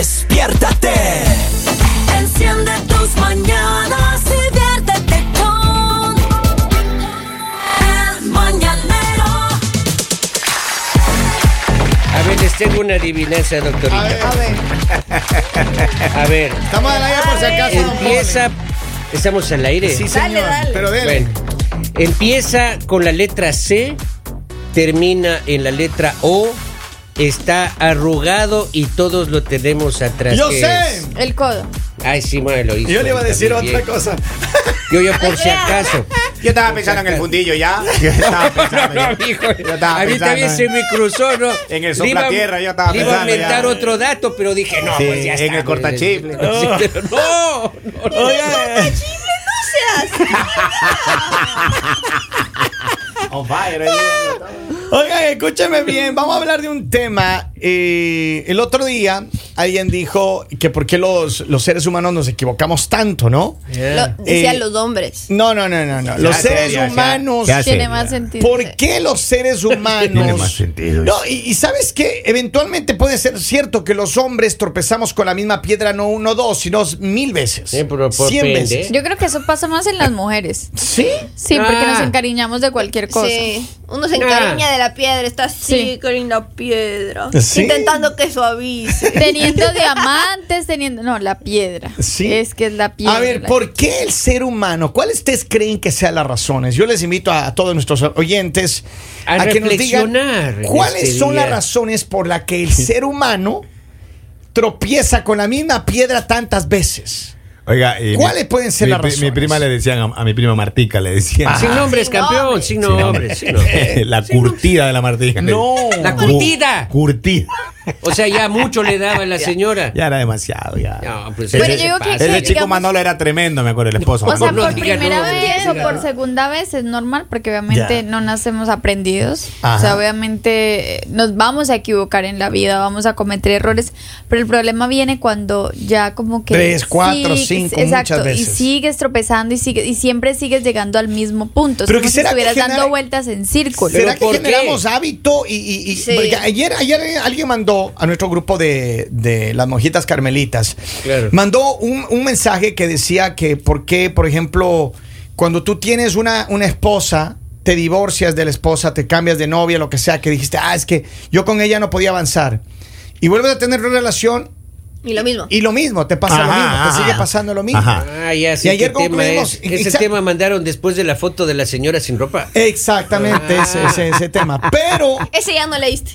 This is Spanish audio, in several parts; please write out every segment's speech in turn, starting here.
Despiértate. Enciende tus mañanas y viértete con El Mañanero. A ver, les tengo una adivinanza, doctorita. A ver, A ver, estamos al aire por si acaso. don empieza. ¿Estamos al aire? Sí, señor. Pero dele. Bueno, empieza con la letra C, termina en la letra O, está arrugado y todos lo tenemos atrás. Yo ¿Qué sé. es? El codo. Ay, sí, madre, lo hizo. Yo le iba a decir otra bien. cosa. Yo, yo, por si acaso. Yo estaba pensando en el fundillo ya. Yo estaba pensando No, Yo estaba a mí pensando también en- se me cruzó, ¿no? En el Le iba- soplatierra yo estaba le iba a pensando inventar ya. otro dato, pero dije, no, Sí, pues ya en está. el cortachifle. Sí, pero no, no, no. On fire, eh. Oigan, escúcheme bien, vamos a hablar de un tema. Eh, el otro día alguien dijo que por qué los, los seres humanos nos equivocamos tanto, ¿no? Lo- decían Eh, los hombres. No, no, no, no, no. Los Ya, seres humanos. Ya. Tiene más sentido. ¿Por qué los seres humanos? Tiene más sentido No, y, y sabes que eventualmente puede ser cierto que los hombres tropezamos con la misma piedra no uno dos, sino mil veces. Sí, pero por Cien pende. veces. Yo creo que eso pasa más en las mujeres. ¿Sí? Sí, porque Ah. nos encariñamos de cualquier cosa. Sí, uno se encariña Ah. de la piedra, está así Sí. con la piedra, Sí. Intentando que suavice. Teniendo diamantes, teniendo. No, la piedra. Sí. Es que es la piedra. A ver, ¿por qué el ser humano? ¿Cuáles ustedes creen que sean las razones? Yo les invito a, a todos nuestros oyentes A que nos digan cuáles este son día. las razones por las que el ser humano tropieza con la misma piedra tantas veces. Oiga, y ¿Cuáles mi- pueden ser mi, las razones? Mi prima le decían a, a mi prima Martica, le decían. Sin nombres, Sin campeón, nombres. sin nombres. sin nombres. la curtida de la Martica. No. La curtida. Curtida. O sea, ya mucho le daba a la señora. Ya era demasiado, ya. No, pues eso yo digo que-. Ese chico digamos- Manolo era tremendo, me acuerdo, el esposo. O sea, por primera vez no o por segunda vez es normal porque obviamente Ya. no nacemos aprendidos. Ajá. O sea, obviamente eh, nos vamos a equivocar en la vida, vamos a cometer errores, pero el problema viene cuando ya como que... Tres, cuatro, sigues- cinco, exacto, muchas Y veces. sigues tropezando y, sigues, y siempre sigues llegando al mismo punto. Pero es como si ¿será que estuvieras genera- dando vueltas en círculo. ¿Será ¿Pero que generamos qué? hábito? Y, y- y- Sí. ayer, ayer alguien mandó a nuestro grupo de, de las monjitas carmelitas, Claro. mandó un, un mensaje que decía que por qué, por ejemplo, cuando tú tienes una, una esposa, te divorcias de la esposa, te cambias de novia, lo que sea, que dijiste, ah, es que yo con ella no podía avanzar. Y vuelves a tener una relación Y lo mismo. y lo mismo, te pasa lo Ajá, mismo, te ajá. sigue pasando lo mismo. Ajá. Ah, ya sé Y ayer concluimos- es. Ese Exa- tema mandaron después de la foto de la señora sin ropa. Exactamente, Ah. ese, ese, ese tema. Pero Ese ya no leíste.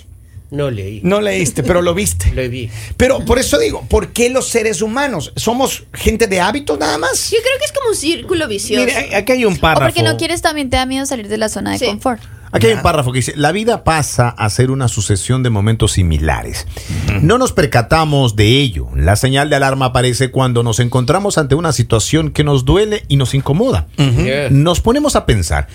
No leí. no leíste, pero lo viste. Lo vi. Pero por eso digo, ¿por qué los seres humanos? ¿Somos gente de hábitos nada más? Yo creo que es como un círculo vicioso. Mire, aquí hay un O párrafo. porque no quieres también te da miedo salir de la zona de Sí. confort. Aquí hay un párrafo que dice, la vida pasa a ser una sucesión de momentos similares. No nos percatamos de ello. La señal de alarma aparece cuando nos encontramos ante una situación que nos duele y nos incomoda. Nos ponemos a pensar,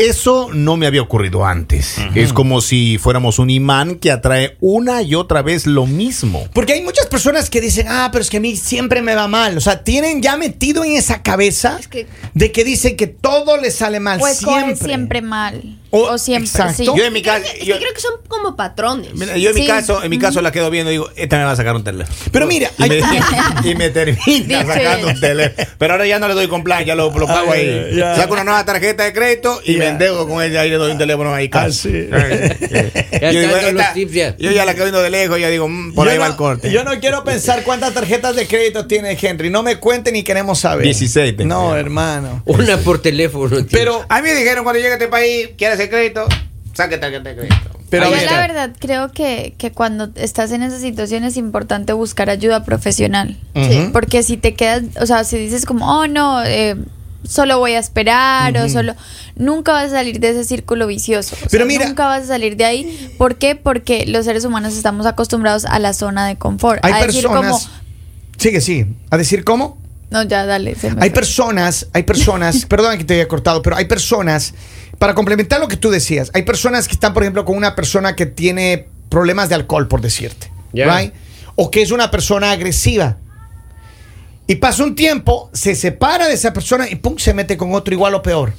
eso no me había ocurrido antes. Es como si fuéramos un imán que atrae una y otra vez lo mismo. Porque hay muchas personas que dicen, ah, pero es que a mí siempre me va mal. O sea, tienen ya metido en esa cabeza Es que- de que dicen que todo les sale mal siempre. siempre mal. O- O, siempre, exacto. sí. Yo en mi caso, que yo, creo que son como patrones. mira, yo en mi Sí. caso, en mi caso la quedo viendo y digo, esta me va a sacar un teléfono. Pero mira, y me, hay- y me termina sacando un teléfono. Pero ahora ya no le doy con plan, ya lo, lo pago Ay, ahí. Saco una nueva tarjeta de crédito y Ya. me endeudo con ella y le doy un teléfono ahí. Ah, casi. sí. Yo, digo, esta- ya. yo ya la quedo viendo de lejos y ya digo, mm, por yo ahí va no- el corte. Yo no quiero pensar cuántas tarjetas de crédito tiene Henry. No me cuenten ni queremos saber. 16 tengo. No, hermano. Una por teléfono. tío. Pero, A mí me dijeron cuando llegue a este país, ¿quieres hacer crédito? Saque tarjeta de crédito. pero Yo la verdad creo que, que cuando estás en esa situación es importante buscar ayuda profesional. Porque si te quedas, o sea, si dices como, oh no, eh, solo voy a esperar o solo, nunca vas a salir de ese círculo vicioso. O sea, Pero mira- nunca vas a salir de ahí. ¿Por qué? Porque los seres humanos estamos acostumbrados a la zona de confort. hay a decir como, personas. Sigue, sí. ¿A decir cómo? no, ya dale. se me Hay fue. personas, hay personas, perdón que te haya cortado, pero hay personas, para complementar lo que tú decías, hay personas que están, por ejemplo, con una persona que tiene problemas de alcohol, por decirte, Ya. right? O que es una persona agresiva. Y pasa un tiempo, se separa de esa persona y pum, se mete con otro igual o peor.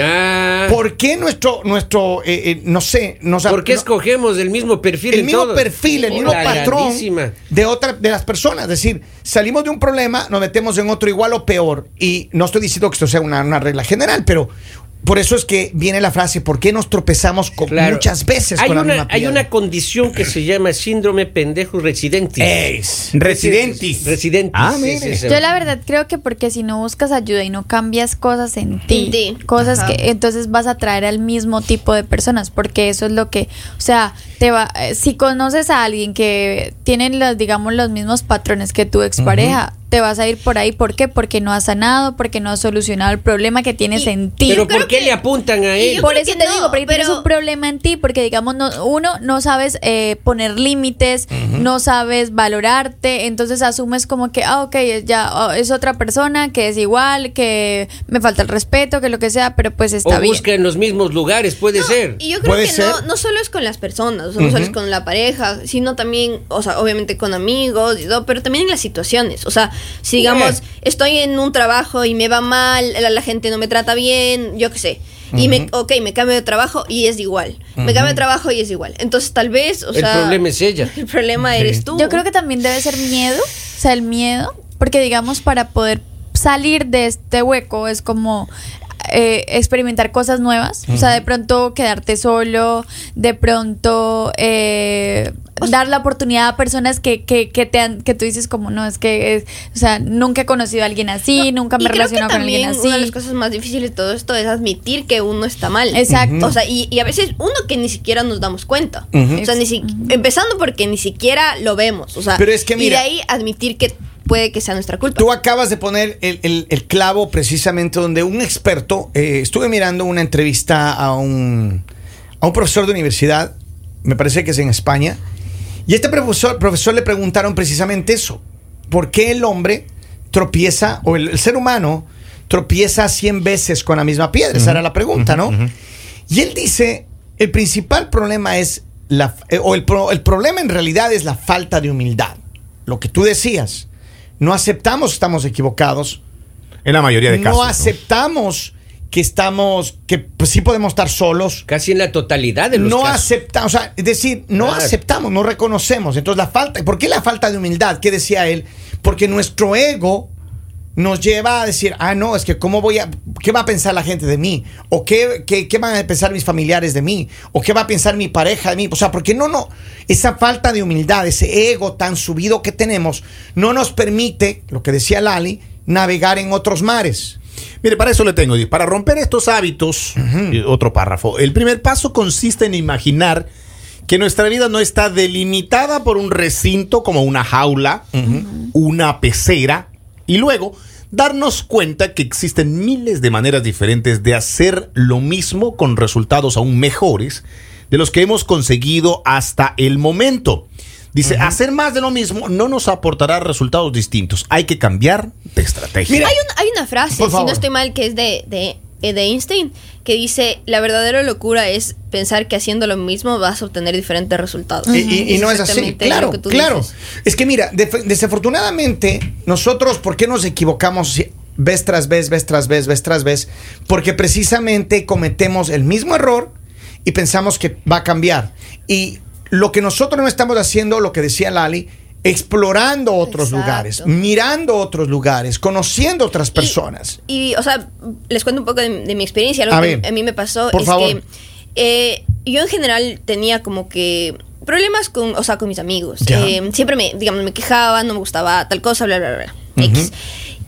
Ah, ¿Por qué nuestro, nuestro eh, eh, no sé, nos ¿Por qué no- escogemos el mismo perfil el en mismo todos? perfil, el mismo patrón grandísima. de otra de las personas. Es decir, salimos de un problema, nos metemos en otro igual o peor. Y no estoy diciendo que esto sea una, una regla general, pero por eso es que viene la frase, ¿por qué nos tropezamos con Claro. muchas veces hay con la una, misma Hay una condición que se llama síndrome pendejo residente. Es. Residentes. Residentes. Ah, sí, mire. sí, sí. Yo la verdad creo que porque si no buscas ayuda y no cambias cosas en ti, cosas Ajá. que entonces vas a atraer al mismo tipo de personas, porque eso es lo que, o sea, te va, eh, si conoces a alguien que tienen los, digamos, los mismos patrones que tu expareja, te vas a ir por ahí, ¿por qué? Porque no has sanado, porque no has solucionado el problema que tienes Y- en ti. Pero ¿por qué que- le apuntan a y él? por eso te no, digo, porque tienes pero- un problema en ti, porque digamos, no, uno no sabes eh, poner límites, no sabes valorarte, entonces asumes como que, ah, ok, ya oh, es otra persona que es igual, que me falta el respeto, que lo que sea, pero pues está o bien. busca en los mismos lugares, puede No, ser. Y yo creo Puede que no, ser. no solo es con las personas, o sea, no solo es con la pareja, sino también, o sea, obviamente con amigos, y todo, pero también en las situaciones. O sea, si digamos, estoy en un trabajo y me va mal, la, la gente no me trata bien, yo qué sé. Y me, ok, me cambio de trabajo y es igual. Me cambio de trabajo y es igual. Entonces, tal vez, o el sea. problema es ella. El problema eres tú. Yo creo que también debe ser miedo, o sea, el miedo, porque digamos, para poder salir de este hueco es como eh, experimentar cosas nuevas, o sea, de pronto quedarte solo, de pronto eh, dar la oportunidad a personas que, que, que te han, que tú dices como, no, es que, es- o sea, nunca he conocido a alguien así, nunca me y he relacionado con alguien así. Una de las cosas más difíciles de todo esto es admitir que uno está mal. Exacto. O sea, y, y a veces uno que ni siquiera nos damos cuenta. O sea, ni si- empezando porque ni siquiera lo vemos. O sea, Pero es que y mira- de ahí admitir que puede que sea nuestra culpa. Tú acabas de poner el, el- el clavo precisamente donde un experto, eh, estuve mirando una entrevista a un, a un profesor de universidad, me parece que es en España, y este profesor, profesor le preguntaron precisamente eso, ¿por qué el hombre tropieza, o el, el ser humano tropieza 100 veces con la misma piedra? Esa era la pregunta, ¿no? Y él dice, el principal problema es, la, eh, o el, el problema en realidad es la falta de humildad. Lo que tú decías, no aceptamos estamos equivocados, En la mayoría de casos. no aceptamos que estamos, que pues, sí podemos estar solos, Casi en la totalidad de los no aceptamos, o sea, es decir, no Claro. aceptamos, no reconocemos. Entonces la falta, ¿por qué la falta de humildad? ¿Qué decía él? Porque nuestro ego nos lleva a decir, ah, no, es que cómo voy a, ¿qué va a pensar la gente de mí? ¿O qué, qué, qué van a pensar mis familiares de mí? ¿O qué va a pensar mi pareja de mí? O sea, porque no, no, esa falta de humildad, ese ego tan subido que tenemos, no nos permite, lo que decía Lali, navegar en otros mares. Mire, para eso le tengo. Para romper estos hábitos, y otro párrafo. El primer paso consiste en imaginar que nuestra vida no está delimitada por un recinto como una jaula, una pecera, y luego darnos cuenta que existen miles de maneras diferentes de hacer lo mismo con resultados aún mejores de los que hemos conseguido hasta el momento. Dice, hacer más de lo mismo no nos aportará resultados distintos. Hay que cambiar de estrategia. Mira, hay, un- hay una frase, si no estoy mal, que es de, de, eh, de Einstein, que dice, la verdadera locura es pensar que haciendo lo mismo vas a obtener diferentes resultados. Y, y- y no es así, claro, lo que tú claro. dices. Es que mira, desafortunadamente, nosotros, ¿por qué nos equivocamos si- vez tras vez, vez tras vez, vez tras vez? Porque precisamente cometemos el mismo error y pensamos que va a cambiar. Y lo que nosotros no estamos haciendo, lo que decía Lali, explorando otros Exacto. lugares, mirando otros lugares, conociendo otras personas. Y, o sea, les cuento un poco de, de mi experiencia. Algo A que ver, a mí me pasó por es favor. que eh, yo en general tenía como que problemas con, o sea, con mis amigos. Eh, siempre me, digamos, me quejaba, no me gustaba tal cosa, bla, bla, bla. X.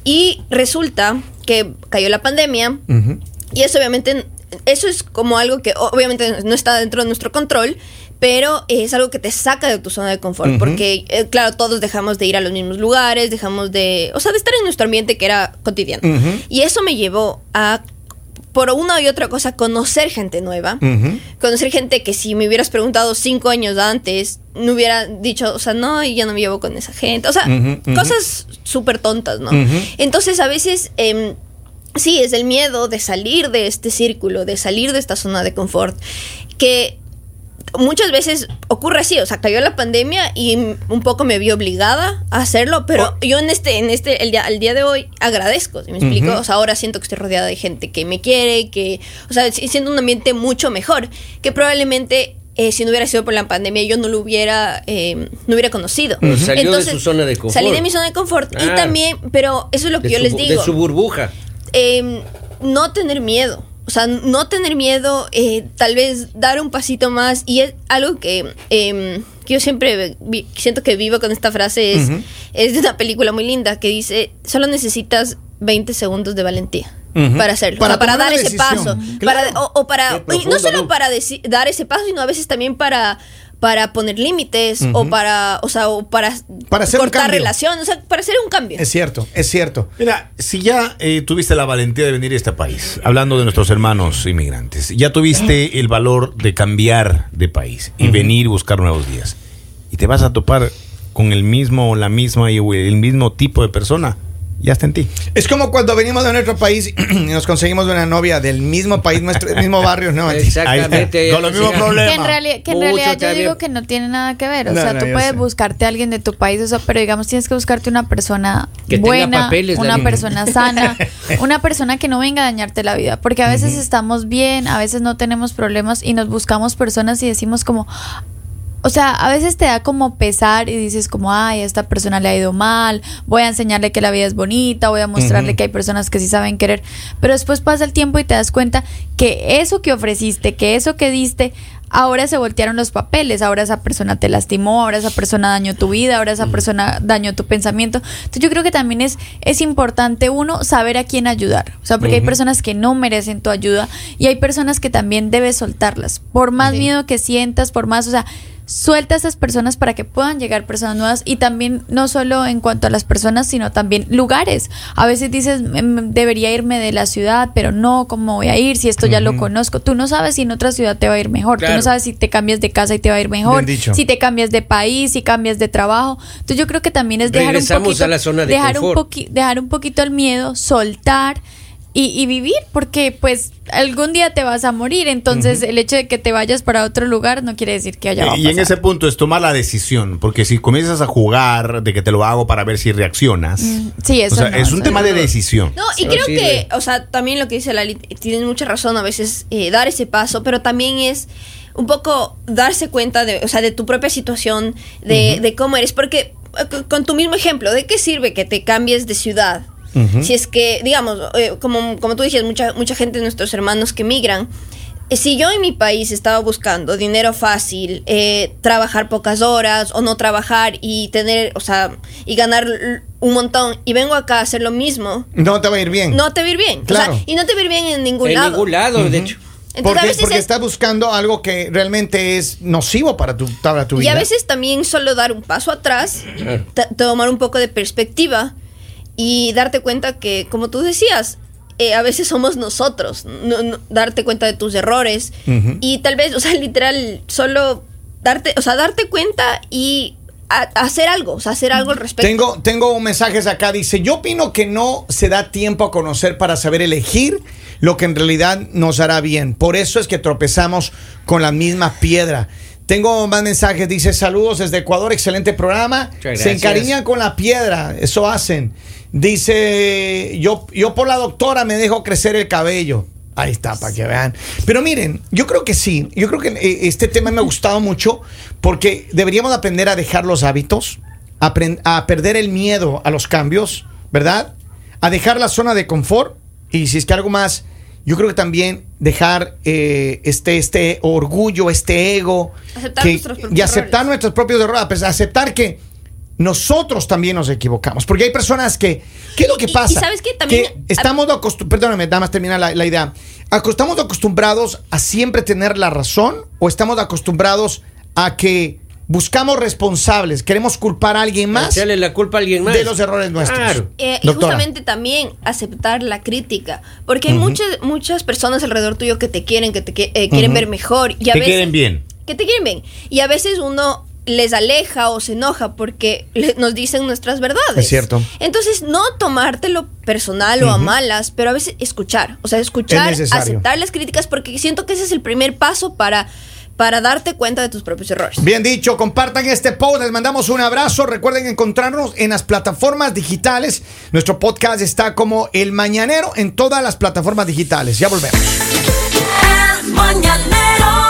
Y resulta que cayó la pandemia Ujú. y eso obviamente, eso es como algo que obviamente no está dentro de nuestro control, pero es algo que te saca de tu zona de confort, porque eh, claro, todos dejamos de ir a los mismos lugares, dejamos de, o sea, de estar en nuestro ambiente que era cotidiano. Y eso me llevó a, por una y otra cosa, conocer gente nueva, conocer gente que si me hubieras preguntado cinco años antes, no hubiera dicho, o sea, no, y ya no me llevo con esa gente, o sea, cosas súper tontas, ¿no? Entonces a veces... em, Sí, es el miedo de salir de este círculo, de salir de esta zona de confort, que muchas veces ocurre así, o sea, cayó la pandemia y un poco me vi obligada a hacerlo, pero yo en este, en este, el día, al día de hoy agradezco, ¿sí ¿me explico? O sea, ahora siento que estoy rodeada de gente que me quiere, que, o sea, si- siendo un ambiente mucho mejor, que probablemente eh, si no hubiera sido por la pandemia yo no lo hubiera, eh, no hubiera conocido. Salió de su zona de confort. Salí de mi zona de confort y Claro. también, pero eso es lo que De yo su les digo De su burbuja. eh, no tener miedo. O sea, no tener miedo, eh, tal vez dar un pasito más. Y es algo que, eh, que yo siempre vi- siento que vivo con esta frase. Es, es de una película muy linda que dice, solo necesitas 20 segundos de valentía. Para hacerlo, Para o sea, para tomar dar ese decisión. paso, Claro. para, o, o para, no solo para dar ese paso, sino a veces también para, para poner límites o para, o sea, o para, Para hacer un cortar cambio. relación, o sea, para hacer un cambio. Es cierto, es cierto. Mira, si ya eh, tuviste la valentía de venir a este país, hablando de nuestros hermanos inmigrantes, ya tuviste el valor de cambiar de país y venir y buscar nuevos días, y te vas a topar con el mismo o la misma y el mismo tipo de persona, ya está en ti. Es como cuando venimos de nuestro país y nos conseguimos una novia del mismo país, nuestro del mismo barrio, ¿no? Exactamente. Con los mismos problemas. Que en, que realidad yo digo que no tiene nada que ver. O No, sea, no, tú puedes sé. buscarte a alguien de tu país, eso, pero digamos tienes que buscarte una persona Que buena, papeles, una persona sana, una persona que no venga a dañarte la vida. Porque a veces estamos bien, a veces no tenemos problemas y nos buscamos personas y decimos como... O sea, a veces te da como pesar y dices como, ay, a esta persona le ha ido mal, voy a enseñarle que la vida es bonita, voy a mostrarle que hay personas que sí saben querer, pero después pasa el tiempo y te das cuenta que eso que ofreciste, que eso que diste, ahora se voltearon los papeles, ahora esa persona te lastimó, ahora esa persona dañó tu vida, ahora esa persona dañó tu pensamiento. Entonces yo creo que también es, es importante uno saber a quién ayudar, o sea, porque hay personas que no merecen tu ayuda y hay personas que también debes soltarlas, por más miedo que sientas, por más, o sea, suelta a esas personas para que puedan llegar personas nuevas y también no solo en cuanto a las personas, sino también lugares. A veces dices, "Mm, debería irme de la ciudad, pero no, ¿cómo voy a ir si esto ya lo conozco? Tú no sabes si en otra ciudad te va a ir mejor, tú no sabes si te cambias de casa y te va a ir mejor, si te cambias de país, si cambias de trabajo. Entonces yo creo que también es dejar un Regresamos poquito, a la zona de dejar un confort. poqui- dejar un poquito el miedo, soltar. Y, y vivir, porque pues algún día te vas a morir, entonces el hecho de que te vayas para otro lugar no quiere decir que haya Y en ese punto es tomar la decisión, porque si comienzas a jugar de que te lo hago para ver si reaccionas, sí, eso o sea, no, es un eso tema no. de decisión. No, y creo que, o sea, también lo que dice Lali, tienen mucha razón a veces eh, dar ese paso, pero también es un poco darse cuenta de, o sea, de tu propia situación, de, de cómo eres, porque eh, con tu mismo ejemplo, ¿de qué sirve que te cambies de ciudad? Si es que, digamos, eh, como, como tú dices, mucha, mucha gente de nuestros hermanos que migran, eh, si yo en mi país estaba buscando dinero fácil, eh, trabajar pocas horas o no trabajar y tener, o sea, y ganar l- un montón, y vengo acá a hacer lo mismo, No te va a ir bien. no te va a ir bien. O Claro. sea, y no te va a ir bien en ningún En lado. ningún lado, de hecho. Entonces, porque porque es- estás buscando algo que realmente es nocivo para tu, para tu y vida. a veces también solo dar un paso atrás, tomar un poco de perspectiva y darte cuenta que, como tú decías, eh, a veces somos nosotros, no- no- darte cuenta de tus errores y tal vez, o sea, literal, solo darte, o sea, darte cuenta y a- hacer algo, o sea, hacer algo al respecto. Tengo, tengo un mensaje acá, dice, yo opino que no se da tiempo a conocer para saber elegir lo que en realidad nos hará bien. Por eso es que tropezamos con la misma piedra. Tengo más mensajes, dice, saludos desde Ecuador, excelente programa. Se encariñan con la piedra, eso hacen. Dice, yo, yo por la doctora me dejo crecer el cabello. Ahí está, para que vean. Pero miren, yo creo que sí, yo creo que eh, este tema me ha gustado mucho porque deberíamos aprender a dejar los hábitos, apren- a perder el miedo a los cambios, ¿verdad? A dejar la zona de confort y si es que algo más, yo creo que también dejar eh, este, este orgullo, este ego Aceptar que- nuestros propios y aceptar errores. nuestros propios errores, pues, aceptar que nosotros también nos equivocamos, porque hay personas que, ¿qué es lo que Y- y pasa? ¿sabes qué? También- Que estamos acostumbrados, perdóname, nada más terminar la, la idea, ¿estamos acostumbrados a siempre tener la razón o estamos acostumbrados a que buscamos responsables, queremos culpar a alguien más Echarle la culpa a alguien más. de los errores nuestros? Claro. Eh, y justamente también aceptar la crítica, porque hay muchas muchas personas alrededor tuyo que te quieren, que te eh, quieren ver mejor y a Te veces quieren bien. que te quieren bien y a veces uno les aleja o se enoja porque le- nos dicen nuestras verdades. Es cierto. Entonces, no tomártelo personal o a malas, pero a veces escuchar, o sea, escuchar, Es aceptar las críticas porque siento que ese es el primer paso para para darte cuenta de tus propios errores. Bien dicho, compartan este post, les mandamos un abrazo, recuerden encontrarnos en las plataformas digitales. Nuestro podcast está como El Mañanero en todas las plataformas digitales. Ya volvemos. El Mañanero.